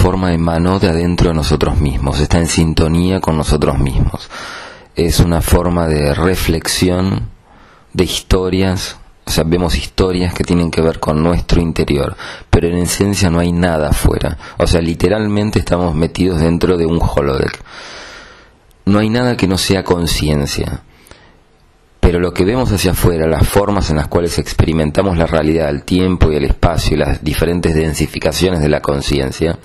forma emanó de adentro de nosotros mismos, está en sintonía con nosotros mismos. Es una forma de reflexión de historias, o sea, vemos historias que tienen que ver con nuestro interior, pero en esencia no hay nada afuera. O sea, literalmente estamos metidos dentro de un holodeck. No hay nada que no sea conciencia. Pero lo que vemos hacia afuera, las formas en las cuales experimentamos la realidad, el tiempo y el espacio y las diferentes densificaciones de la conciencia,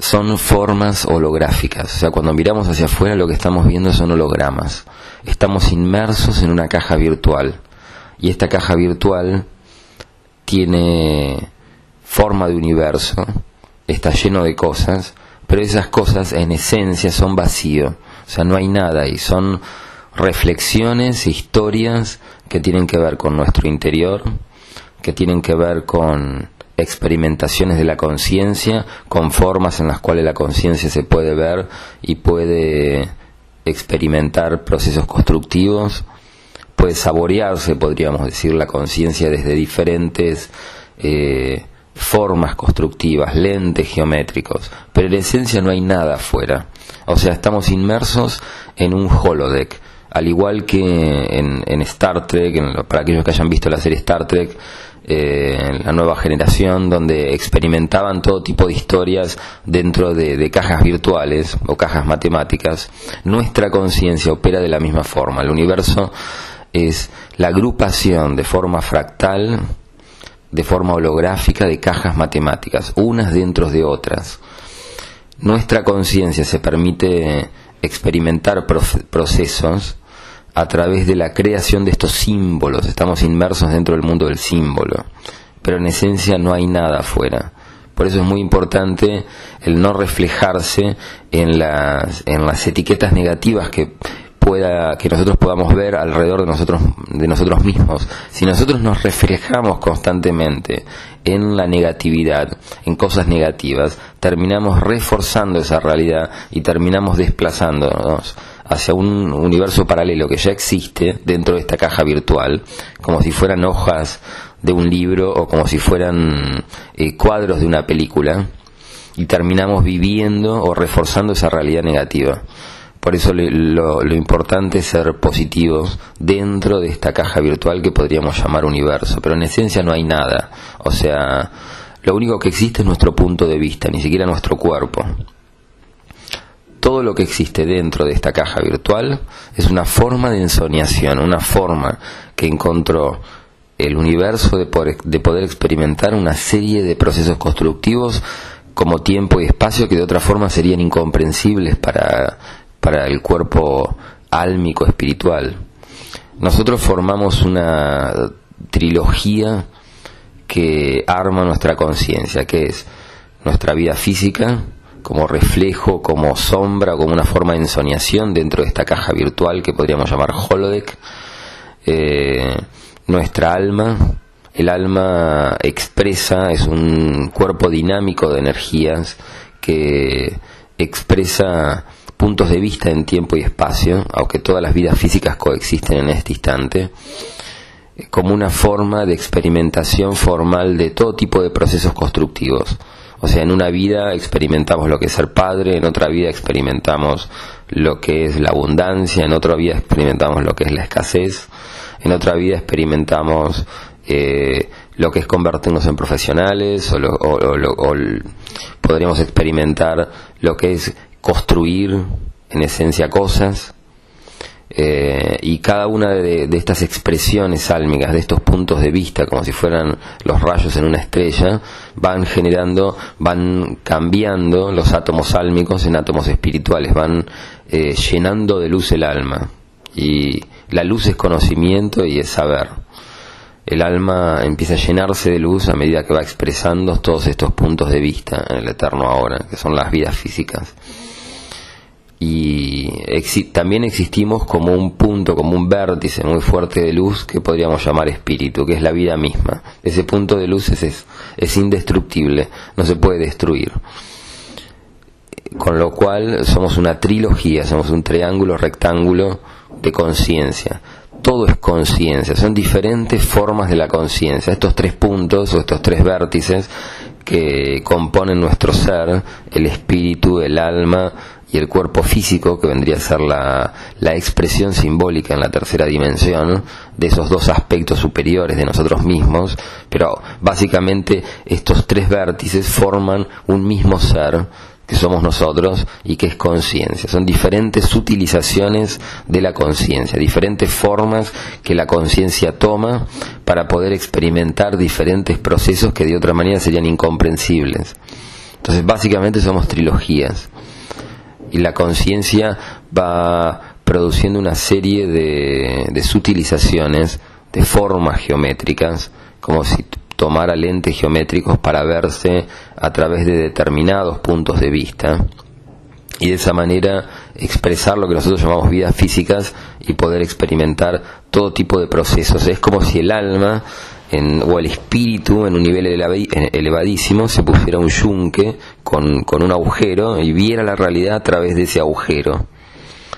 son formas holográficas. O sea, cuando miramos hacia afuera lo que estamos viendo son hologramas. Estamos inmersos en una caja virtual y esta caja virtual tiene forma de universo, está lleno de cosas, pero esas cosas en esencia son vacío, o sea, no hay nada y son reflexiones, historias que tienen que ver con nuestro interior, que tienen que ver con experimentaciones de la conciencia, con formas en las cuales la conciencia se puede ver y puede experimentar procesos constructivos puede saborearse, podríamos decir, la conciencia desde diferentes eh, formas constructivas, lentes geométricos, pero en esencia no hay nada afuera. O sea, estamos inmersos en un holodeck, al igual que en, Star Trek, para aquellos que hayan visto la serie Star Trek, eh, la nueva generación, donde experimentaban todo tipo de historias dentro de, cajas virtuales o cajas matemáticas, nuestra conciencia opera de la misma forma. El universo es la agrupación de forma fractal, de forma holográfica de cajas matemáticas, unas dentro de otras. Nuestra conciencia se permite experimentar procesos a través de la creación de estos símbolos. Estamos inmersos dentro del mundo del símbolo, pero en esencia no hay nada afuera. Por eso es muy importante el no reflejarse en las, en las etiquetas negativas que pueda que nosotros podamos ver alrededor de nosotros de nosotros mismos si nosotros nos reflejamos constantemente en la negatividad en cosas negativas terminamos reforzando esa realidad y terminamos desplazándonos hacia un universo paralelo que ya existe dentro de esta caja virtual como si fueran hojas de un libro o como si fueran eh, cuadros de una película y terminamos viviendo o reforzando esa realidad negativa por eso lo, importante es ser positivos dentro de esta caja virtual que podríamos llamar universo, pero en esencia no hay nada. O sea, lo único que existe es nuestro punto de vista, ni siquiera nuestro cuerpo. Todo lo que existe dentro de esta caja virtual es una forma de ensoñación, una forma que encontró el universo de de poder experimentar una serie de procesos constructivos como tiempo y espacio que de otra forma serían incomprensibles para para el cuerpo álmico espiritual. Nosotros formamos una trilogía que arma nuestra conciencia, que es nuestra vida física como reflejo, como sombra, como una forma de ensoñación dentro de esta caja virtual que podríamos llamar holodeck, eh, nuestra alma, el alma expresa, es un cuerpo dinámico de energías que expresa puntos de vista en tiempo y espacio, aunque todas las vidas físicas coexisten en este instante, como una forma de experimentación formal de todo tipo de procesos constructivos. O sea, en una vida experimentamos lo que es ser padre, en otra vida experimentamos lo que es la abundancia, en otra vida experimentamos lo que es la escasez, en otra vida experimentamos eh, lo que es convertirnos en profesionales o, o, podríamos experimentar lo que es construir en esencia cosas eh, y cada una de, estas expresiones álmicas, de estos puntos de vista, como si fueran los rayos en una estrella, van generando, van cambiando los átomos álmicos en átomos espirituales, van eh, llenando de luz el alma. Y la luz es conocimiento y es saber. El alma empieza a llenarse de luz a medida que va expresando todos estos puntos de vista en el eterno ahora, que son las vidas físicas y también existimos como un punto, como un vértice muy fuerte de luz que podríamos llamar espíritu, que es la vida misma. Ese punto de luz es, es, indestructible, no se puede destruir. Con lo cual somos una trilogía, somos un triángulo rectángulo de conciencia. todo es conciencia, son diferentes formas de la conciencia. Estos tres puntos o estos tres vértices que componen nuestro ser, el espíritu, el alma y el cuerpo físico, que vendría a ser la, la, expresión simbólica en la tercera dimensión de esos dos aspectos superiores de nosotros mismos, pero básicamente estos tres vértices forman un mismo ser que somos nosotros y que es conciencia. Son diferentes utilizaciones de la conciencia, diferentes formas que la conciencia toma para poder experimentar diferentes procesos que de otra manera serían incomprensibles. Entonces básicamente somos trilogías y la conciencia va produciendo una serie de, de sutilizaciones, de formas geométricas, como si tomara lentes geométricos para verse a través de determinados puntos de vista y de esa manera expresar lo que nosotros llamamos vidas físicas y poder experimentar todo tipo de procesos. Es como si el alma o el espíritu en un nivel elevadísimo se pusiera un yunque con, un agujero y viera la realidad a través de ese agujero.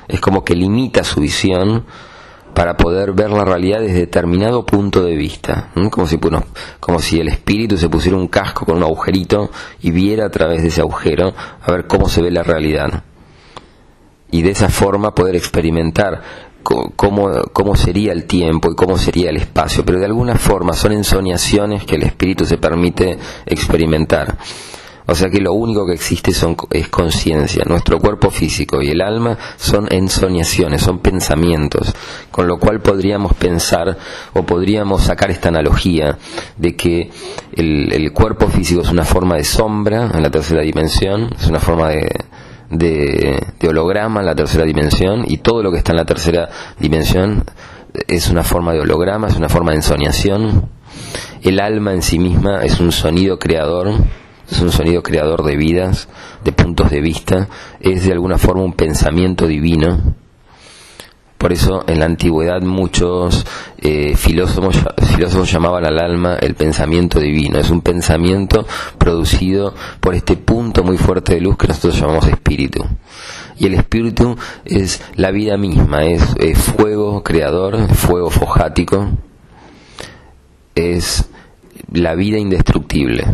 Es como que limita su visión para poder ver la realidad desde determinado punto de vista, como si el espíritu se pusiera un casco con un agujerito y viera a través de ese agujero a ver cómo se ve la realidad. Y de esa forma poder experimentar cómo, cómo sería el tiempo y cómo sería el espacio, pero de alguna forma son ensoñaciones que el espíritu se permite experimentar. O sea que lo único que existe son, es conciencia. Nuestro cuerpo físico y el alma son ensoñaciones, son pensamientos. Con lo cual podríamos pensar o podríamos sacar esta analogía de que el, el cuerpo físico es una forma de sombra en la tercera dimensión, es una forma de, de, holograma en la tercera dimensión y todo lo que está en la tercera dimensión es una forma de holograma, es una forma de ensoñación. El alma en sí misma es un sonido creador es un sonido creador de vidas, de puntos de vista, es de alguna forma un pensamiento divino. Por eso en la antigüedad muchos eh, filósofos, filósofos llamaban al alma el pensamiento divino. Es un pensamiento producido por este punto muy fuerte de luz que nosotros llamamos espíritu. Y el espíritu es la vida misma, es, es fuego creador, fuego fojático, es la vida indestructible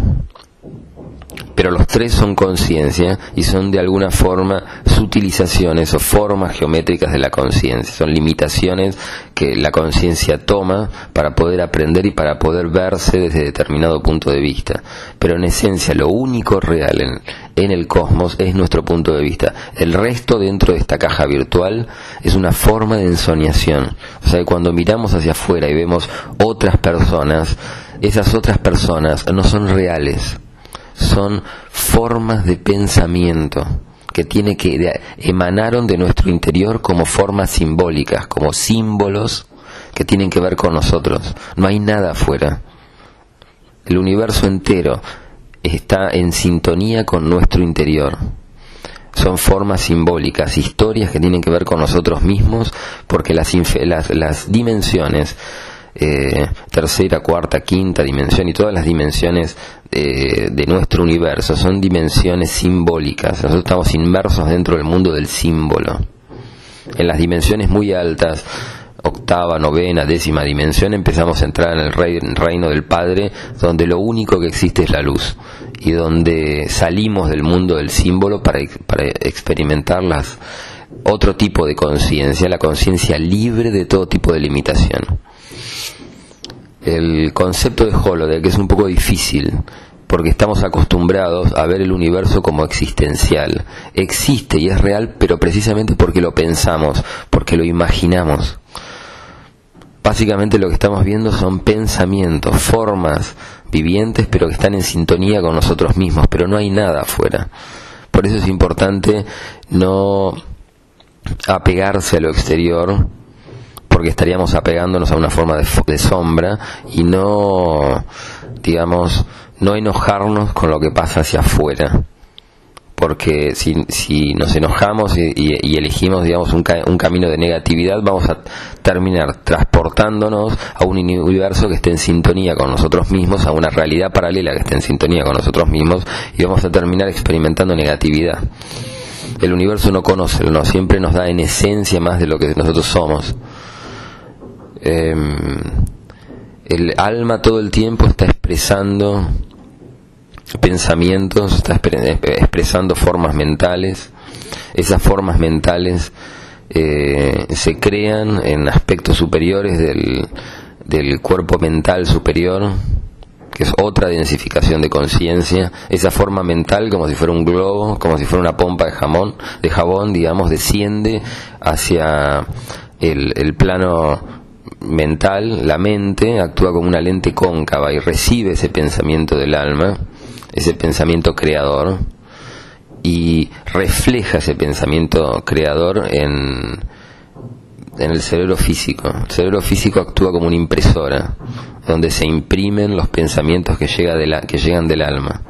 pero los tres son conciencia y son de alguna forma sutilizaciones o formas geométricas de la conciencia, son limitaciones que la conciencia toma para poder aprender y para poder verse desde determinado punto de vista. Pero en esencia lo único real en, el cosmos es nuestro punto de vista. El resto dentro de esta caja virtual es una forma de ensoñación. O sea, que cuando miramos hacia afuera y vemos otras personas, esas otras personas no son reales son formas de pensamiento que tiene que emanaron de nuestro interior como formas simbólicas, como símbolos que tienen que ver con nosotros. No hay nada afuera. El universo entero está en sintonía con nuestro interior. Son formas simbólicas, historias que tienen que ver con nosotros mismos, porque las, las, las dimensiones eh, tercera, cuarta, quinta dimensión y todas las dimensiones eh, de nuestro universo son dimensiones simbólicas. Nosotros estamos inmersos dentro del mundo del símbolo. En las dimensiones muy altas, octava, novena, décima dimensión, empezamos a entrar en el reino del Padre, donde lo único que existe es la luz y donde salimos del mundo del símbolo para, para experimentar las, otro tipo de conciencia, la conciencia libre de todo tipo de limitación el concepto de holodeck es un poco difícil porque estamos acostumbrados a ver el universo como existencial. Existe y es real, pero precisamente porque lo pensamos, porque lo imaginamos. Básicamente lo que estamos viendo son pensamientos, formas vivientes, pero que están en sintonía con nosotros mismos, pero no hay nada afuera. Por eso es importante no apegarse a lo exterior, porque estaríamos apegándonos a una forma de, sombra y no, digamos, no enojarnos con lo que pasa hacia afuera. Porque si, nos enojamos y, elegimos digamos un, un, camino de negatividad vamos a terminar transportándonos a un universo que esté en sintonía con nosotros mismos a una realidad paralela que esté en sintonía con nosotros mismos y vamos a terminar experimentando negatividad el universo no conoce no siempre nos da en esencia más de lo que nosotros somos em, el alma todo el tiempo está expresando pensamientos, está expresando formas mentales. Esas formas mentales eh, se crean en aspectos superiores del, del cuerpo mental superior, que es otra densificación de conciencia, esa forma mental como si fuera un globo, como si fuera una pompa de jamón, de jabón, digamos, desciende hacia el, el plano mental, la mente actúa como una lente cóncava y recibe ese pensamiento del alma, ese pensamiento creador, y refleja ese pensamiento creador en, en el cerebro físico. El cerebro físico actúa como una impresora, donde se imprimen los pensamientos que, llegan del alma.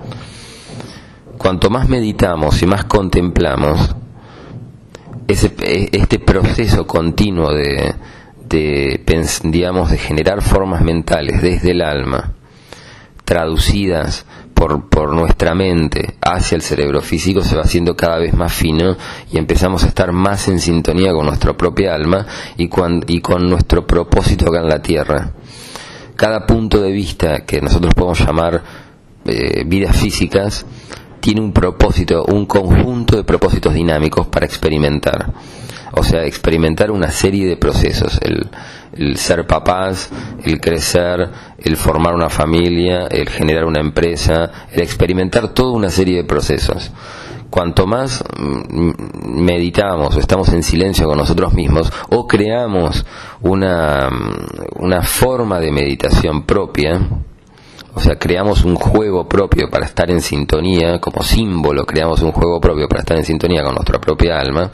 Cuanto más meditamos y más contemplamos, ese, este proceso continuo de, de, digamos, de generar formas mentales desde el alma, traducidas por, por, nuestra mente hacia el cerebro físico se va haciendo cada vez más fino y empezamos a estar más en sintonía con nuestra propia alma y, y con nuestro propósito acá en la tierra. Cada punto de vista que nosotros podemos llamar eh, vidas físicas tiene un propósito, un conjunto de propósitos dinámicos para experimentar o sea, experimentar una serie de procesos, el, ser papás, el crecer, el formar una familia, el generar una empresa, el experimentar toda una serie de procesos. Cuanto más mm, meditamos o estamos en silencio con nosotros mismos o creamos una, una forma de meditación propia, o sea, creamos un juego propio para estar en sintonía, como símbolo, creamos un juego propio para estar en sintonía con nuestra propia alma,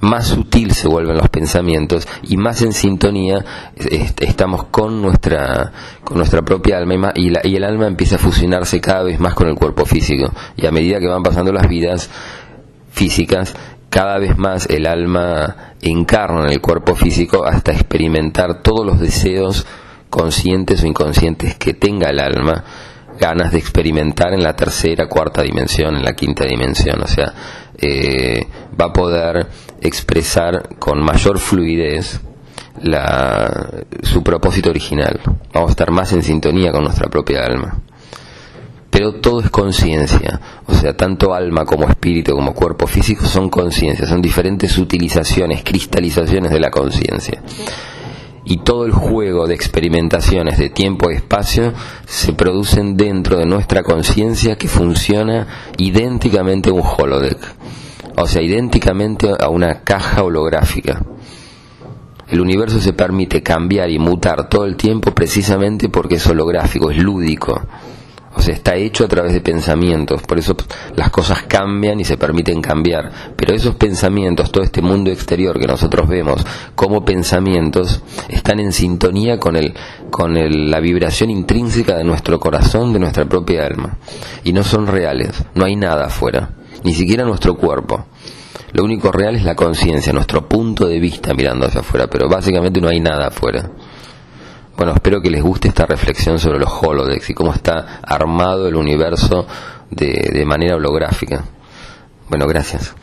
más sutil se vuelven los pensamientos y más en sintonía estamos con nuestra, con nuestra propia alma y, y el alma empieza a fusionarse cada vez más con el cuerpo físico. Y a medida que van pasando las vidas físicas, cada vez más el alma encarna en el cuerpo físico hasta experimentar todos los deseos conscientes o inconscientes que tenga el alma ganas de experimentar en la tercera, cuarta dimensión, en la quinta dimensión. O sea, eh, va a poder expresar con mayor fluidez la, su propósito original. Vamos a estar más en sintonía con nuestra propia alma. Pero todo es conciencia, o sea, tanto alma como espíritu como cuerpo físico son conciencia, son diferentes utilizaciones, cristalizaciones de la conciencia y todo el juego de experimentaciones de tiempo y espacio se producen dentro de nuestra conciencia que funciona idénticamente a un holodeck, o sea, idénticamente a una caja holográfica. El universo se permite cambiar y mutar todo el tiempo precisamente porque es holográfico, es lúdico. O sea, está hecho a través de pensamientos, por eso las cosas cambian y se permiten cambiar. Pero esos pensamientos, todo este mundo exterior que nosotros vemos como pensamientos, están en sintonía con, el, con la vibración intrínseca de nuestro corazón, de nuestra propia alma. Y no son reales, no hay nada afuera, ni siquiera nuestro cuerpo. Lo único real es la conciencia, nuestro punto de vista mirando hacia afuera, pero básicamente no hay nada afuera. Bueno, espero que les guste esta reflexión sobre los holodecks y cómo está armado el universo de, de manera holográfica. Bueno, gracias.